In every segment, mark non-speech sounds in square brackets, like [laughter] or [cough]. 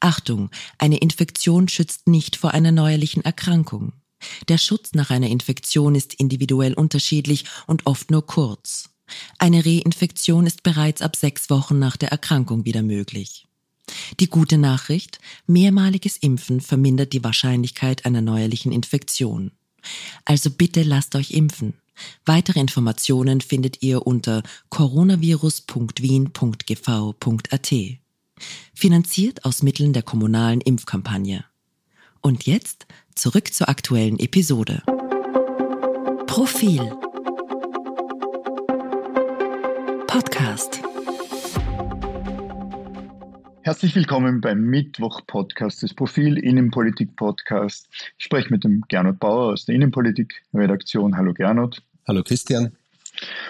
Achtung, eine Infektion schützt nicht vor einer neuerlichen Erkrankung. Der Schutz nach einer Infektion ist individuell unterschiedlich und oft nur kurz. Eine Reinfektion ist bereits ab sechs Wochen nach der Erkrankung wieder möglich. Die gute Nachricht, mehrmaliges Impfen vermindert die Wahrscheinlichkeit einer neuerlichen Infektion. Also bitte lasst euch impfen. Weitere Informationen findet ihr unter coronavirus.wien.gv.at. Finanziert aus Mitteln der kommunalen Impfkampagne. Und jetzt zurück zur aktuellen Episode. Profil Podcast Herzlich willkommen beim Mittwoch-Podcast des Profil Innenpolitik-Podcast. Ich spreche mit dem Gernot Bauer aus der Innenpolitik-Redaktion. Hallo Gernot. Hallo Christian.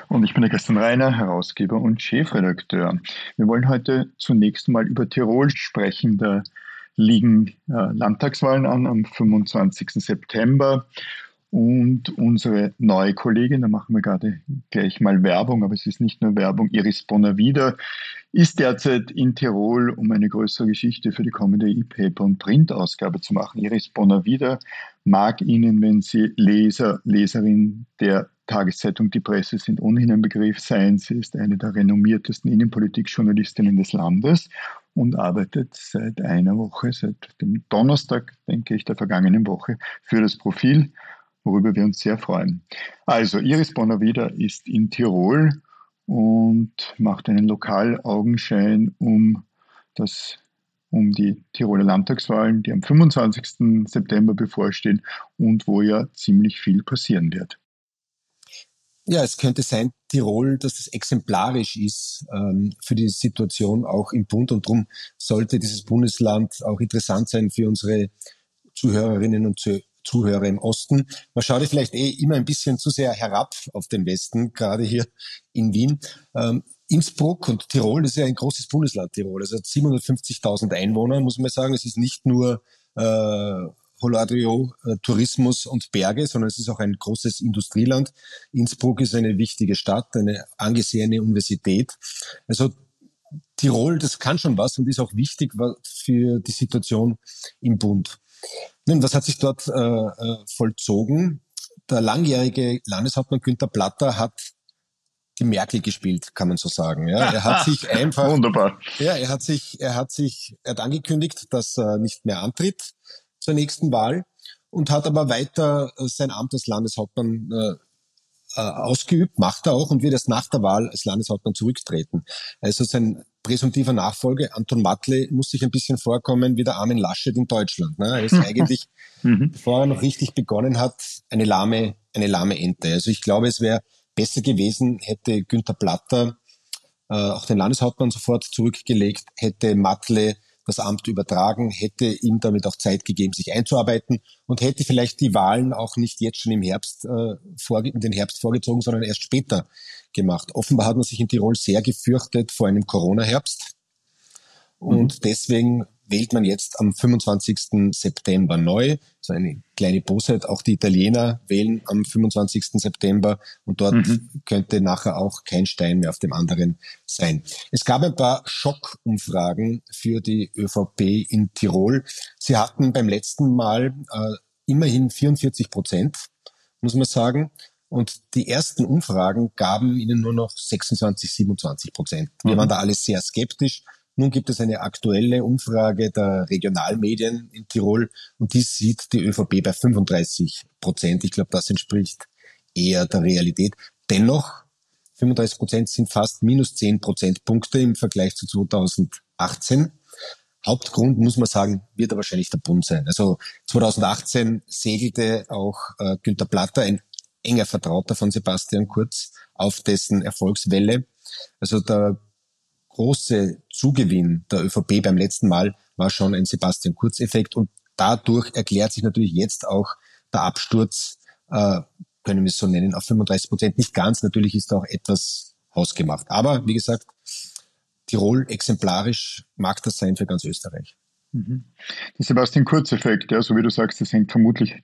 Und ich bin der Christian Reiner, Herausgeber und Chefredakteur. Wir wollen heute zunächst mal über Tirol sprechen. Da liegen äh, Landtagswahlen an am 25. September. Und unsere neue Kollegin, da machen wir gerade gleich mal Werbung, aber es ist nicht nur Werbung, Iris Bonner-Wieder, ist derzeit in Tirol, um eine größere Geschichte für die kommende E-Paper- und Print-Ausgabe zu machen. Iris Bonner-Wieder mag Ihnen, wenn Sie Leser, Leserin der Tageszeitung Die Presse sind ohnehin ein Begriff sein. Sie ist eine der renommiertesten Innenpolitikjournalistinnen des Landes und arbeitet seit einer Woche, seit dem Donnerstag, denke ich, der vergangenen Woche für das Profil, worüber wir uns sehr freuen. Also, Iris Bonavida ist in Tirol und macht einen Lokalaugenschein um das um die Tiroler Landtagswahlen, die am 25. September bevorstehen und wo ja ziemlich viel passieren wird. Ja, es könnte sein, Tirol, dass das exemplarisch ist ähm, für die Situation auch im Bund und darum sollte dieses Bundesland auch interessant sein für unsere Zuhörerinnen und Zuhörer im Osten. Man schaut ja vielleicht eh immer ein bisschen zu sehr herab auf den Westen, gerade hier in Wien. Ähm, Innsbruck und Tirol, das ist ja ein großes Bundesland, Tirol. Also hat 750.000 Einwohner, muss man sagen. Es ist nicht nur äh, Holadrio, äh, Tourismus und Berge, sondern es ist auch ein großes Industrieland. Innsbruck ist eine wichtige Stadt, eine angesehene Universität. Also Tirol, das kann schon was und ist auch wichtig für die Situation im Bund. Nun, was hat sich dort äh, äh vollzogen? Der langjährige Landeshauptmann Günther Platter hat die Merkel gespielt, kann man so sagen. Ja, er hat sich [laughs] einfach, wunderbar. Ja, er hat sich, er hat sich, er hat angekündigt, dass er nicht mehr antritt zur nächsten Wahl und hat aber weiter äh, sein Amt als Landeshauptmann äh, äh, ausgeübt, macht er auch und wird erst nach der Wahl als Landeshauptmann zurücktreten. Also sein präsumtiver Nachfolger, Anton Matle, muss sich ein bisschen vorkommen wie der Armin Laschet in Deutschland. Ne? Er ist [laughs] eigentlich, mhm. bevor er noch richtig begonnen hat, eine lahme, eine lahme Ente. Also ich glaube, es wäre besser gewesen, hätte Günther Platter äh, auch den Landeshauptmann sofort zurückgelegt, hätte Matle das Amt übertragen, hätte ihm damit auch Zeit gegeben, sich einzuarbeiten und hätte vielleicht die Wahlen auch nicht jetzt schon im Herbst, äh, vor, in den Herbst vorgezogen, sondern erst später gemacht. Offenbar hat man sich in Tirol sehr gefürchtet vor einem Corona-Herbst. Und mhm. deswegen wählt man jetzt am 25. September neu. So eine kleine Bosheit. Auch die Italiener wählen am 25. September und dort mhm. könnte nachher auch kein Stein mehr auf dem anderen sein. Es gab ein paar Schockumfragen für die ÖVP in Tirol. Sie hatten beim letzten Mal äh, immerhin 44 Prozent, muss man sagen. Und die ersten Umfragen gaben ihnen nur noch 26, 27 Prozent. Wir mhm. waren da alle sehr skeptisch. Nun gibt es eine aktuelle Umfrage der Regionalmedien in Tirol und die sieht die ÖVP bei 35 Prozent. Ich glaube, das entspricht eher der Realität. Dennoch, 35 Prozent sind fast minus 10 Prozentpunkte im Vergleich zu 2018. Hauptgrund, muss man sagen, wird er wahrscheinlich der Bund sein. Also 2018 segelte auch äh, Günter Platter, ein enger Vertrauter von Sebastian Kurz, auf dessen Erfolgswelle. Also der große Zugewinn der ÖVP beim letzten Mal war schon ein Sebastian Kurz-Effekt und dadurch erklärt sich natürlich jetzt auch der Absturz, äh, können wir es so nennen, auf 35 Prozent. Nicht ganz, natürlich ist auch etwas hausgemacht. Aber wie gesagt, Tirol exemplarisch mag das sein für ganz Österreich. Mhm. Der Sebastian Kurz-Effekt, ja, so wie du sagst, das hängt vermutlich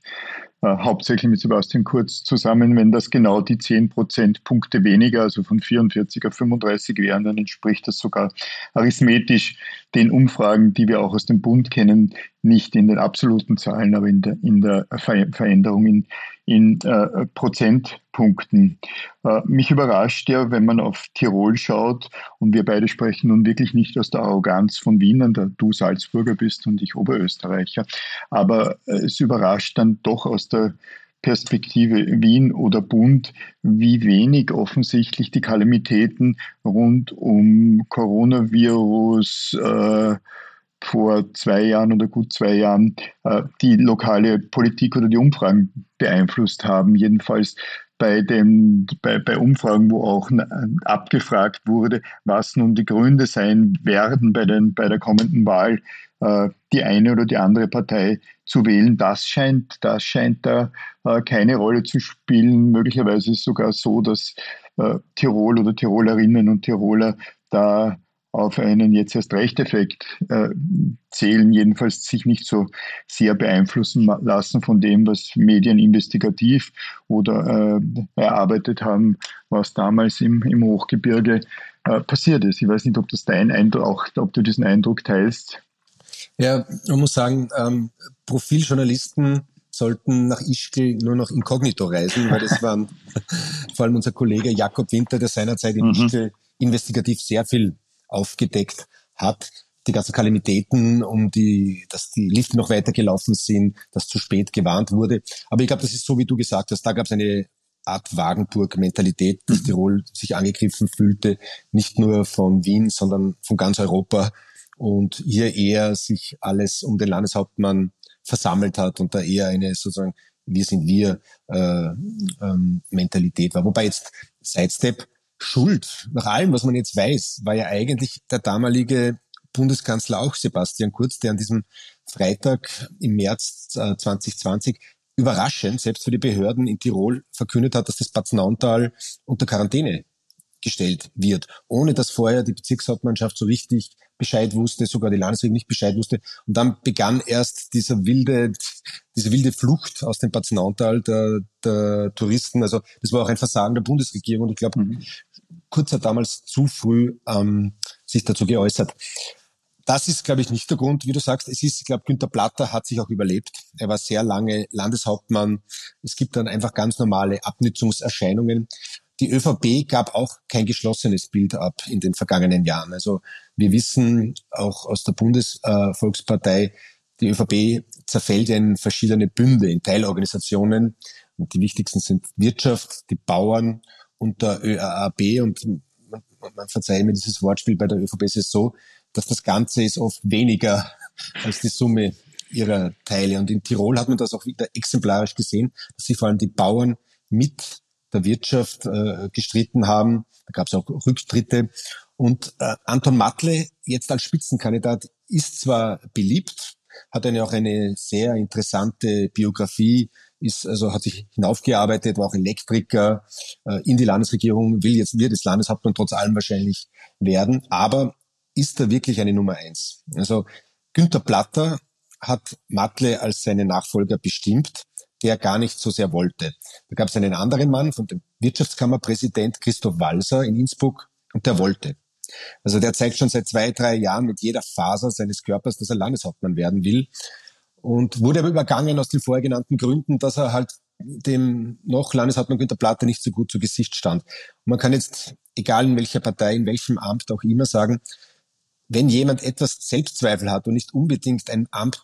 hauptsächlich mit Sebastian Kurz zusammen. Wenn das genau die 10 Prozentpunkte weniger, also von 44 auf 35 wären, dann entspricht das sogar arithmetisch den Umfragen, die wir auch aus dem Bund kennen, nicht in den absoluten Zahlen, aber in der, in der Ver Veränderung in, in äh, Prozentpunkten. Äh, mich überrascht ja, wenn man auf Tirol schaut und wir beide sprechen nun wirklich nicht aus der Arroganz von Wienern, da du Salzburger bist und ich Oberösterreicher, aber äh, es überrascht dann doch aus der Perspektive Wien oder Bund, wie wenig offensichtlich die Kalamitäten rund um Coronavirus äh, vor zwei Jahren oder gut zwei Jahren äh, die lokale Politik oder die Umfragen beeinflusst haben. Jedenfalls bei, den, bei, bei Umfragen, wo auch abgefragt wurde, was nun die Gründe sein werden bei, den, bei der kommenden Wahl, äh, die eine oder die andere Partei zu wählen. Das scheint, das scheint da äh, keine Rolle zu spielen. Möglicherweise ist es sogar so, dass Tirol oder Tirolerinnen und Tiroler da auf einen jetzt erst Rechteffekt äh, zählen, jedenfalls sich nicht so sehr beeinflussen lassen von dem, was Medien investigativ oder äh, erarbeitet haben, was damals im, im Hochgebirge äh, passiert ist. Ich weiß nicht, ob das dein Eindruck, auch ob du diesen Eindruck teilst. Ja, man muss sagen, ähm, Profiljournalisten sollten nach Ischgl nur noch inkognito reisen, weil das waren [laughs] vor allem unser Kollege Jakob Winter, der seinerzeit in mhm. Ischgl investigativ sehr viel aufgedeckt hat. Die ganzen Kalamitäten, um die, dass die Lifte noch weitergelaufen sind, dass zu spät gewarnt wurde. Aber ich glaube, das ist so, wie du gesagt hast. Da gab es eine Art Wagenburg-Mentalität, dass mhm. Tirol sich angegriffen fühlte, nicht nur von Wien, sondern von ganz Europa. Und hier eher sich alles um den Landeshauptmann versammelt hat und da eher eine sozusagen wir sind wir äh, ähm, Mentalität war. Wobei jetzt Sidestep Schuld, nach allem, was man jetzt weiß, war ja eigentlich der damalige Bundeskanzler auch Sebastian Kurz, der an diesem Freitag im März 2020 äh, überraschend, selbst für die Behörden in Tirol, verkündet hat, dass das Bad Nauntal unter Quarantäne gestellt wird, ohne dass vorher die Bezirkshauptmannschaft so richtig Bescheid wusste, sogar die Landesregierung nicht Bescheid wusste. Und dann begann erst dieser wilde, diese wilde Flucht aus dem Bad Nauntal der, der Touristen. Also das war auch ein Versagen der Bundesregierung. Und ich glaube, mhm. Kurz hat damals zu früh ähm, sich dazu geäußert. Das ist, glaube ich, nicht der Grund, wie du sagst. Es ist, ich glaube, Günter Platter hat sich auch überlebt. Er war sehr lange Landeshauptmann. Es gibt dann einfach ganz normale Abnützungserscheinungen. Die ÖVP gab auch kein geschlossenes Bild ab in den vergangenen Jahren. Also wir wissen auch aus der Bundesvolkspartei, die ÖVP zerfällt in verschiedene Bünde, in Teilorganisationen. Und die wichtigsten sind Wirtschaft, die Bauern und der ÖAAB und man, man verzeiht mir dieses Wortspiel bei der ÖVP ist es so, dass das Ganze ist oft weniger [laughs] als die Summe ihrer Teile. Und in Tirol hat man das auch wieder exemplarisch gesehen, dass sich vor allem die Bauern mit der Wirtschaft äh, gestritten haben. Da gab es auch Rücktritte. Und äh, Anton Matle jetzt als Spitzenkandidat ist zwar beliebt, hat eine auch eine sehr interessante Biografie, ist also hat sich hinaufgearbeitet, war auch Elektriker äh, in die Landesregierung, will jetzt wird das Landeshauptmann trotz allem wahrscheinlich werden, aber ist er wirklich eine Nummer eins? Also Günther Platter hat Matle als seinen Nachfolger bestimmt, der gar nicht so sehr wollte. Da gab es einen anderen Mann von dem Wirtschaftskammerpräsident Christoph Walser in Innsbruck und der wollte. Also der zeigt schon seit zwei, drei Jahren mit jeder Faser seines Körpers, dass er Landeshauptmann werden will und wurde aber übergangen aus den vorher genannten Gründen, dass er halt dem noch Landeshauptmann Günter Platte nicht so gut zu Gesicht stand. Und man kann jetzt, egal in welcher Partei, in welchem Amt auch immer sagen, wenn jemand etwas Selbstzweifel hat und nicht unbedingt ein Amt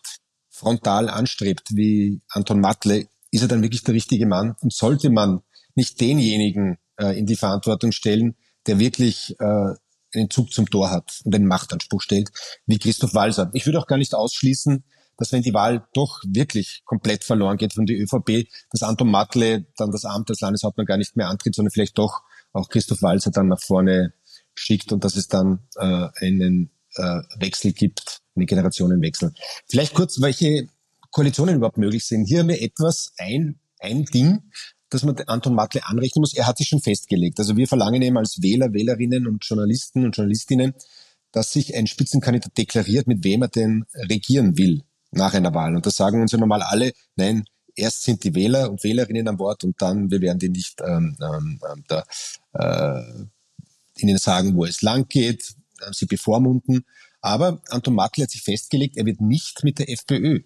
frontal anstrebt, wie Anton Matle, ist er dann wirklich der richtige Mann? Und sollte man nicht denjenigen äh, in die Verantwortung stellen, der wirklich äh, einen Zug zum Tor hat und einen Machtanspruch stellt, wie Christoph Walser. Ich würde auch gar nicht ausschließen, dass wenn die Wahl doch wirklich komplett verloren geht von der ÖVP, dass Anton Matle dann das Amt als Landeshauptmann gar nicht mehr antritt, sondern vielleicht doch auch Christoph Walser dann nach vorne schickt und dass es dann äh, einen äh, Wechsel gibt, einen Generationenwechsel. Vielleicht kurz, welche Koalitionen überhaupt möglich sind. Hier haben wir etwas, ein, ein Ding, das man Anton Matle anrechnen muss. Er hat sich schon festgelegt. Also wir verlangen eben als Wähler, Wählerinnen und Journalisten und Journalistinnen, dass sich ein Spitzenkandidat deklariert, mit wem er denn regieren will nach einer Wahl. Und da sagen uns ja normal alle, nein, erst sind die Wähler und Wählerinnen an Bord und dann, wir werden die nicht ähm, ähm, ähm da, äh, ihnen sagen, wo es lang geht, äh, sie bevormunden. Aber Anton Matle hat sich festgelegt, er wird nicht mit der FPÖ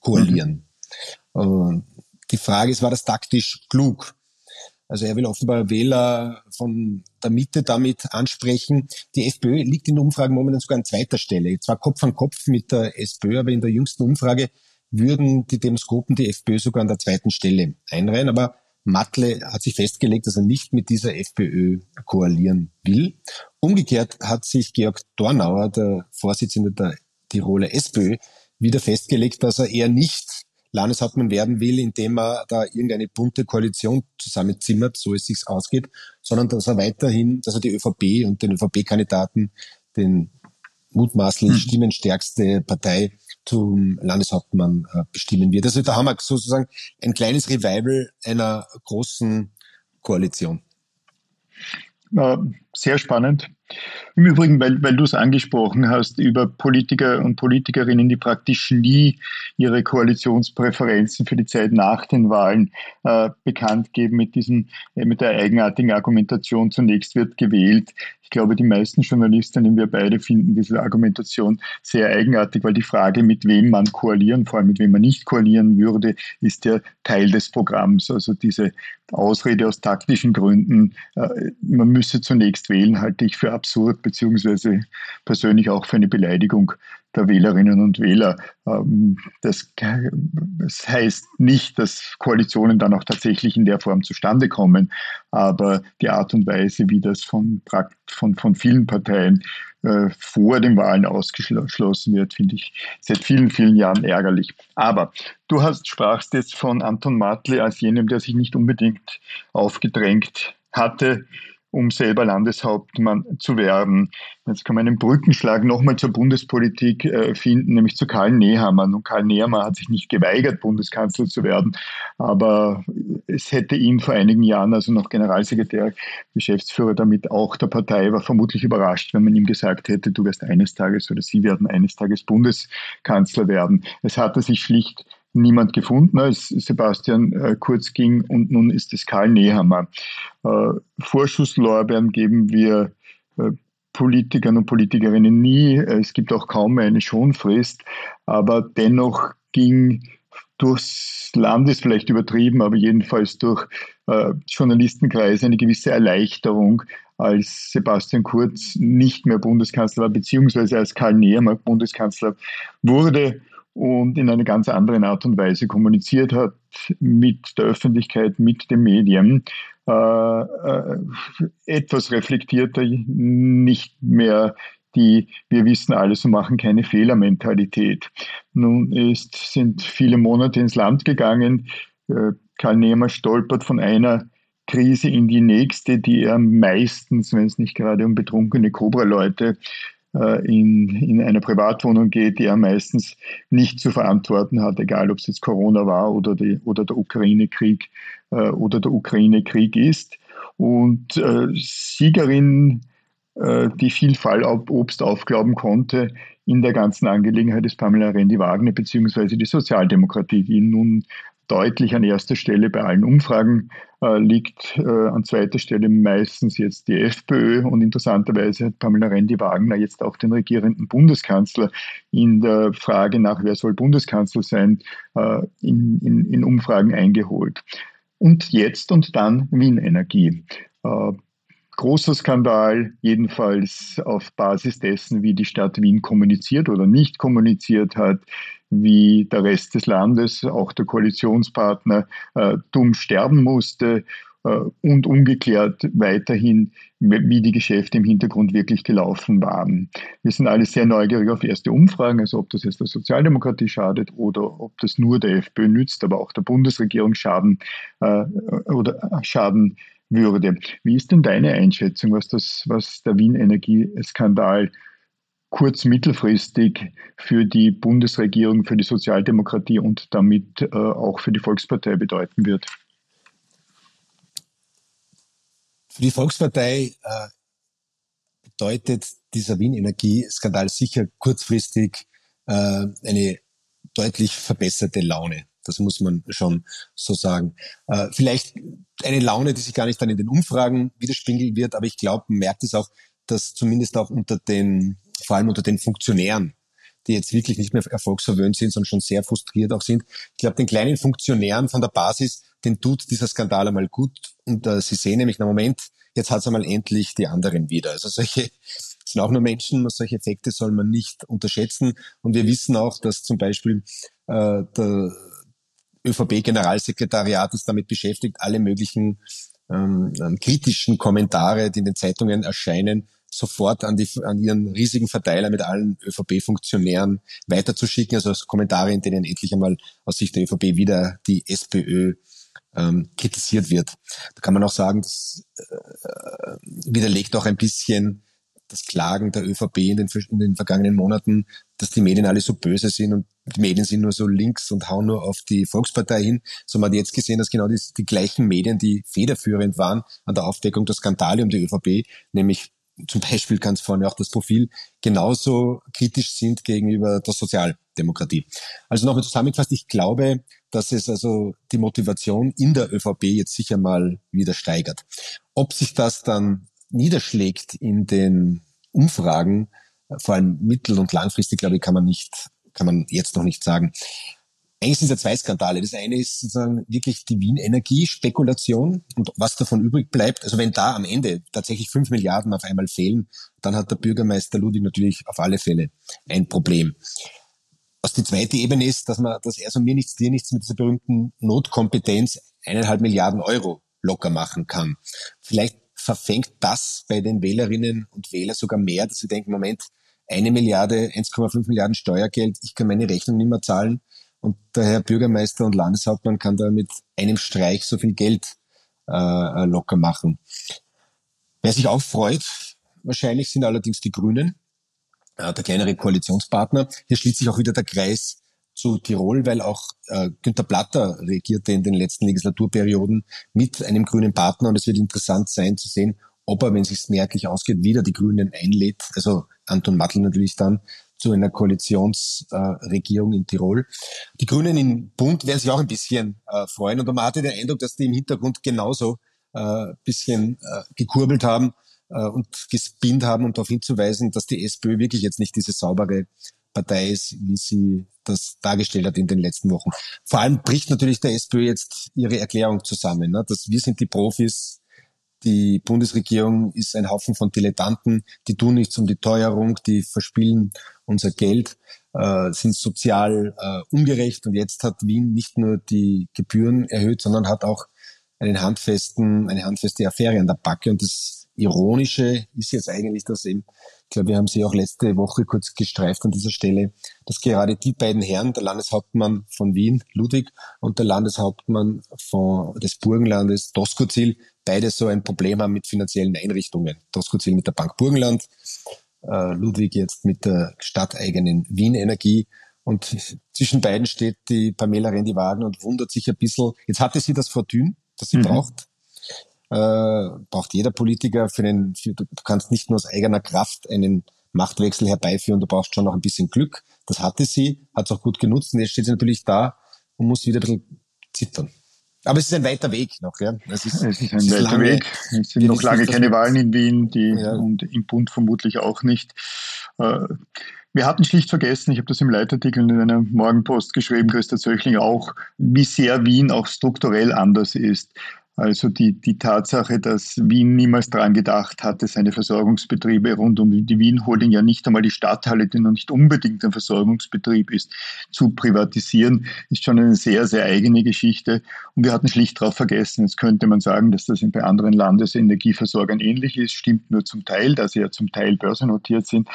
koalieren. Mhm. die Frage ist, war das taktisch klug? Also er will offenbar Wähler von der Mitte damit ansprechen. Die FPÖ liegt in der Umfrage momentan sogar an zweiter Stelle. Zwar Kopf an Kopf mit der SPÖ, aber in der jüngsten Umfrage würden die Demoskopen die FPÖ sogar an der zweiten Stelle einreihen. Aber Matle hat sich festgelegt, dass er nicht mit dieser FPÖ koalieren will. Umgekehrt hat sich Georg Dornauer, der Vorsitzende der Tiroler SPÖ, wieder festgelegt, dass er eher nicht Landeshauptmann werden will, indem er da irgendeine bunte Koalition zusammenzimmert, so es sich ausgeht, sondern dass er weiterhin, dass er die ÖVP und den ÖVP-Kandidaten, den mutmaßlich hm. stimmenstärkste Partei zum Landeshauptmann äh, bestimmen wird. Also da haben wir sozusagen ein kleines Revival einer großen Koalition. Sehr spannend. Im Übrigen, weil, weil du es angesprochen hast, über Politiker und Politikerinnen, die praktisch nie ihre Koalitionspräferenzen für die Zeit nach den Wahlen äh, bekannt geben mit diesem, äh, mit der eigenartigen Argumentation, zunächst wird gewählt. Ich glaube, die meisten Journalistinnen, wir beide finden diese Argumentation sehr eigenartig, weil die Frage, mit wem man koalieren, vor allem mit wem man nicht koalieren würde, ist ja Teil des Programms. Also diese Ausrede aus taktischen Gründen, äh, man müsse zunächst wählen, halte ich für absurd, beziehungsweise persönlich auch für eine Beleidigung der Wählerinnen und Wähler. Ähm, das, heißt nicht, dass Koalitionen dann auch tatsächlich in der Form zustande kommen, aber die Art und Weise, wie das von, von, von vielen Parteien äh, vor den Wahlen ausgeschlossen wird, finde ich seit vielen, vielen Jahren ärgerlich. Aber du hast sprachst jetzt von Anton Matle als jenem, der sich nicht unbedingt aufgedrängt hatte, um selber Landeshauptmann zu werden. Jetzt kann man einen Brückenschlag nochmal zur Bundespolitik äh, finden, nämlich zu Karl Nehammer. Und Karl Nehammer hat sich nicht geweigert, Bundeskanzler zu werden, aber es hätte ihn vor einigen Jahren, also noch Generalsekretär, Geschäftsführer damit auch der Partei, war vermutlich überrascht, wenn man ihm gesagt hätte, du wirst eines Tages oder Sie werden eines Tages Bundeskanzler werden. Es hatte sich schlicht niemand gefunden, als Sebastian äh, Kurz ging und nun ist es Karl Nehammer. Äh, Vorschusslorbeeren geben wir äh, Politikern und Politikerinnen nie. Es gibt auch kaum eine Schonfrist, aber dennoch ging durchs Land ist vielleicht übertrieben, aber jedenfalls durch äh, Journalistenkreise eine gewisse Erleichterung, als Sebastian Kurz nicht mehr Bundeskanzler war, beziehungsweise als Karl Nehammer Bundeskanzler wurde und in einer ganz anderen Art und Weise kommuniziert hat mit der Öffentlichkeit, mit den Medien, äh, äh, etwas reflektierter, nicht mehr die wir wissen alles und machen keine Fehler-Mentalität. Nun ist, sind viele Monate ins Land gegangen. Äh, Karl Nehmer stolpert von einer Krise in die nächste, die er meistens, wenn es nicht gerade um betrunkene Cobra-Leute in, in einer Privatwohnung geht, die er meistens nicht zu verantworten hat, egal ob es jetzt Corona war oder, die, oder der Ukraine-Krieg äh, oder der Ukraine-Krieg ist. Und äh, Siegerin, äh, die viel Fallobst aufglauben konnte in der ganzen Angelegenheit ist Pamela Rendi-Wagner beziehungsweise die Sozialdemokratie, die nun deutlich an erster Stelle bei allen Umfragen äh, liegt. Äh, an zweiter Stelle meistens jetzt die FPÖ und interessanterweise hat Pamela Rendi-Wagner jetzt auch den regierenden Bundeskanzler in der Frage nach, wer soll Bundeskanzler sein, äh, in, in, in, Umfragen eingeholt. Und jetzt und dann Wien Energie. Äh, großer Skandal, jedenfalls auf Basis dessen, wie die Stadt Wien kommuniziert oder nicht kommuniziert hat, wie der Rest des Landes, auch der Koalitionspartner, äh, dumm sterben musste äh, und ungeklärt weiterhin, wie die Geschäfte im Hintergrund wirklich gelaufen waren. Wir sind alle sehr neugierig auf erste Umfragen, also ob das jetzt der Sozialdemokratie schadet oder ob das nur der FPÖ nützt, aber auch der Bundesregierung schaden äh, oder Schaden würde. Wie ist denn deine Einschätzung, was, das, was der Wien-Energieskandal kurz mittelfristig für die Bundesregierung, für die Sozialdemokratie und damit äh, auch für die Volkspartei bedeuten wird? Für die Volkspartei äh, bedeutet dieser Wien-Energieskandal sicher kurzfristig äh, eine deutlich verbesserte Laune. Das muss man schon so sagen. Äh, vielleicht eine Laune, die sich gar nicht dann in den Umfragen widerspiegeln wird, aber ich glaube, man merkt es auch, dass zumindest auch unter den, vor allem unter den Funktionären, die jetzt wirklich nicht mehr erfolgsverwöhnt sind, sondern schon sehr frustriert auch sind. Ich glaube, den kleinen Funktionären von der Basis, den tut dieser Skandal einmal gut. Und äh, sie sehen nämlich, na Moment, jetzt hat es einmal endlich die anderen wieder. Also solche [laughs] sind auch nur Menschen, solche Effekte soll man nicht unterschätzen. Und wir wissen auch, dass zum Beispiel äh, der ÖVP-Generalsekretariat ist damit beschäftigt, alle möglichen ähm, ähm, kritischen Kommentare, die in den Zeitungen erscheinen, sofort an, die, an ihren riesigen Verteiler mit allen ÖVP-Funktionären weiterzuschicken. Also Kommentare, in denen endlich einmal aus Sicht der ÖVP wieder die SPÖ ähm, kritisiert wird. Da kann man auch sagen, das äh, widerlegt auch ein bisschen das Klagen der ÖVP in den, in den vergangenen Monaten, dass die Medien alle so böse sind und die Medien sind nur so links und hauen nur auf die Volkspartei hin. So man hat jetzt gesehen, dass genau die, die gleichen Medien, die federführend waren an der Aufdeckung der Skandale um die ÖVP, nämlich zum Beispiel ganz vorne auch das Profil, genauso kritisch sind gegenüber der Sozialdemokratie. Also nochmal zusammengefasst, ich glaube, dass es also die Motivation in der ÖVP jetzt sicher mal wieder steigert. Ob sich das dann niederschlägt in den Umfragen, vor allem mittel- und langfristig, glaube ich, kann man nicht, kann man jetzt noch nicht sagen. Eigentlich sind es ja zwei Skandale. Das eine ist sozusagen wirklich die Wien-Energie-Spekulation und was davon übrig bleibt. Also wenn da am Ende tatsächlich fünf Milliarden auf einmal fehlen, dann hat der Bürgermeister Ludwig natürlich auf alle Fälle ein Problem. Was die zweite Ebene ist, dass man, dass er so mir nichts, dir nichts mit dieser berühmten Notkompetenz eineinhalb Milliarden Euro locker machen kann. Vielleicht verfängt das bei den Wählerinnen und Wählern sogar mehr, dass sie denken, Moment, eine Milliarde, 1,5 Milliarden Steuergeld, ich kann meine Rechnung nicht mehr zahlen und der Herr Bürgermeister und Landeshauptmann kann da mit einem Streich so viel Geld äh, äh locker machen. Wer sich auch freut, wahrscheinlich sind allerdings die Grünen, äh, der kleinere Koalitionspartner. Hier schließt sich auch wieder der Kreis zu Tirol, weil auch äh, Günter Platter regierte in den letzten Legislaturperioden mit einem grünen Partner. Und es wird interessant sein zu sehen, ob er, wenn es sich merklich ausgeht, wieder die Grünen einlädt, also Anton Mattel natürlich dann zu einer Koalitionsregierung äh, in Tirol. Die Grünen im Bund werden sich auch ein bisschen äh, freuen. Und man hatte den Eindruck, dass die im Hintergrund genauso äh, bisschen äh, gekurbelt haben äh, und gespinnt haben, um darauf hinzuweisen, dass die SPÖ wirklich jetzt nicht diese saubere Partei ist, wie sie das dargestellt hat in den letzten Wochen. Vor allem bricht natürlich der SPÖ jetzt ihre Erklärung zusammen, ne? dass wir sind die Profis, die Bundesregierung ist ein Haufen von Dilettanten, die tun nichts um die Teuerung, die verspielen unser Geld, äh, sind sozial äh, ungerecht und jetzt hat Wien nicht nur die Gebühren erhöht, sondern hat auch einen handfesten, eine handfeste Affäre an der Backe und das Ironische ist jetzt eigentlich, dass eben ich glaube, wir haben sie auch letzte Woche kurz gestreift an dieser Stelle, dass gerade die beiden Herren, der Landeshauptmann von Wien, Ludwig, und der Landeshauptmann von, des Burgenlandes, Doskozil, beide so ein Problem haben mit finanziellen Einrichtungen. Doskozil mit der Bank Burgenland, äh, Ludwig jetzt mit der stadteigenen Wien Energie. Und zwischen beiden steht die Pamela Rendi-Wagen und wundert sich ein bisschen. Jetzt hatte sie das Fortune, das sie mhm. braucht äh, braucht jeder Politiker für den, für, du kannst nicht nur aus eigener Kraft einen Machtwechsel herbeiführen, du brauchst schon noch ein bisschen Glück. Das hatte sie, hat es auch gut genutzt und jetzt steht sie natürlich da und muss wieder ein bisschen zittern. Aber es ist ein weiter Weg noch, ja. Es ist, es ist ein weiter lange, Weg. Es sind noch lange keine Wahlen in Wien, die ja. und im Bund vermutlich auch nicht. Äh, wir hatten schlicht vergessen, ich habe das im Leitartikel in einer Morgenpost geschrieben, Christa Zöchling auch, wie sehr Wien auch strukturell anders ist. Also die, die Tatsache, dass Wien niemals daran gedacht hatte, seine Versorgungsbetriebe rund um die Wien Holding ja nicht einmal die Stadthalle, die noch nicht unbedingt ein Versorgungsbetrieb ist, zu privatisieren, ist schon eine sehr, sehr eigene Geschichte. Und wir hatten schlicht darauf vergessen. Jetzt könnte man sagen, dass das bei anderen Landesenergieversorgern ähnlich ist, stimmt nur zum Teil, da sie ja zum Teil börsennotiert sind.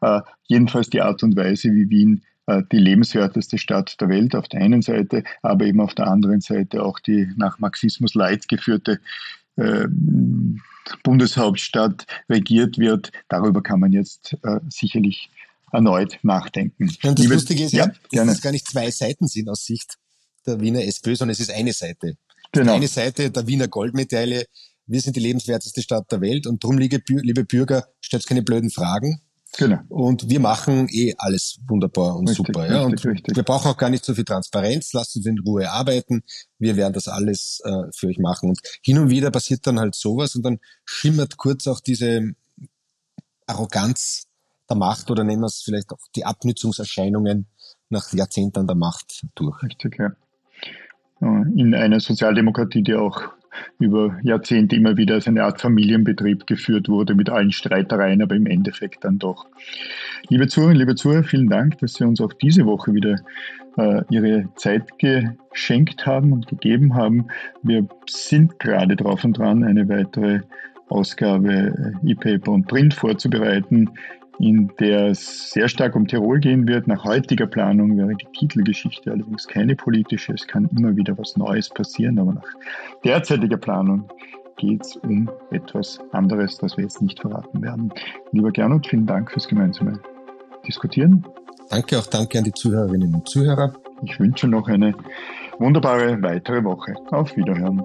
Äh, jedenfalls die Art und Weise, wie Wien die lebenswerteste Stadt der Welt auf der einen Seite, aber eben auf der anderen Seite auch die nach Marxismus Leid geführte äh, Bundeshauptstadt regiert wird, darüber kann man jetzt äh, sicherlich erneut nachdenken. Und das Liebe, Lustige ist ja, ja dass es gar nicht zwei Seiten sind aus Sicht der Wiener SPÖ, sondern es ist eine Seite. Genau. Eine Seite der Wiener Goldmedaille. Wir sind die lebenswerteste Stadt der Welt und darum, liebe Bürger, stellt keine blöden Fragen. Genau. Und wir machen eh alles wunderbar und richtig, super. Ja? Und richtig, richtig. wir brauchen auch gar nicht so viel Transparenz. Lasst uns in Ruhe arbeiten. Wir werden das alles äh, für euch machen. Und hin und wieder passiert dann halt sowas und dann schimmert kurz auch diese Arroganz der Macht oder nennen wir es vielleicht auch die Abnützungserscheinungen nach Jahrzehnten der Macht durch. Richtig, ja. In einer Sozialdemokratie, die auch über Jahrzehnte immer wieder als eine Art Familienbetrieb geführt wurde mit allen Streitereien, aber im Endeffekt dann doch. Liebe Zuhörer, liebe Zuhörer, vielen Dank, dass Sie uns auch diese Woche wieder äh, Ihre Zeit geschenkt haben und gegeben haben. Wir sind gerade drauf und dran, eine weitere Ausgabe äh, E-Paper und Print vorzubereiten in der es sehr stark um Tirol gehen wird. Nach heutiger Planung wäre die Titelgeschichte allerdings keine politische. Es kann immer wieder was Neues passieren, aber nach derzeitiger Planung geht es um etwas anderes, das wir jetzt nicht verraten werden. Lieber Gernot, vielen Dank fürs gemeinsame Diskutieren. Danke, auch danke an die Zuhörerinnen und Zuhörer. Ich wünsche noch eine wunderbare weitere Woche. Auf Wiederhören.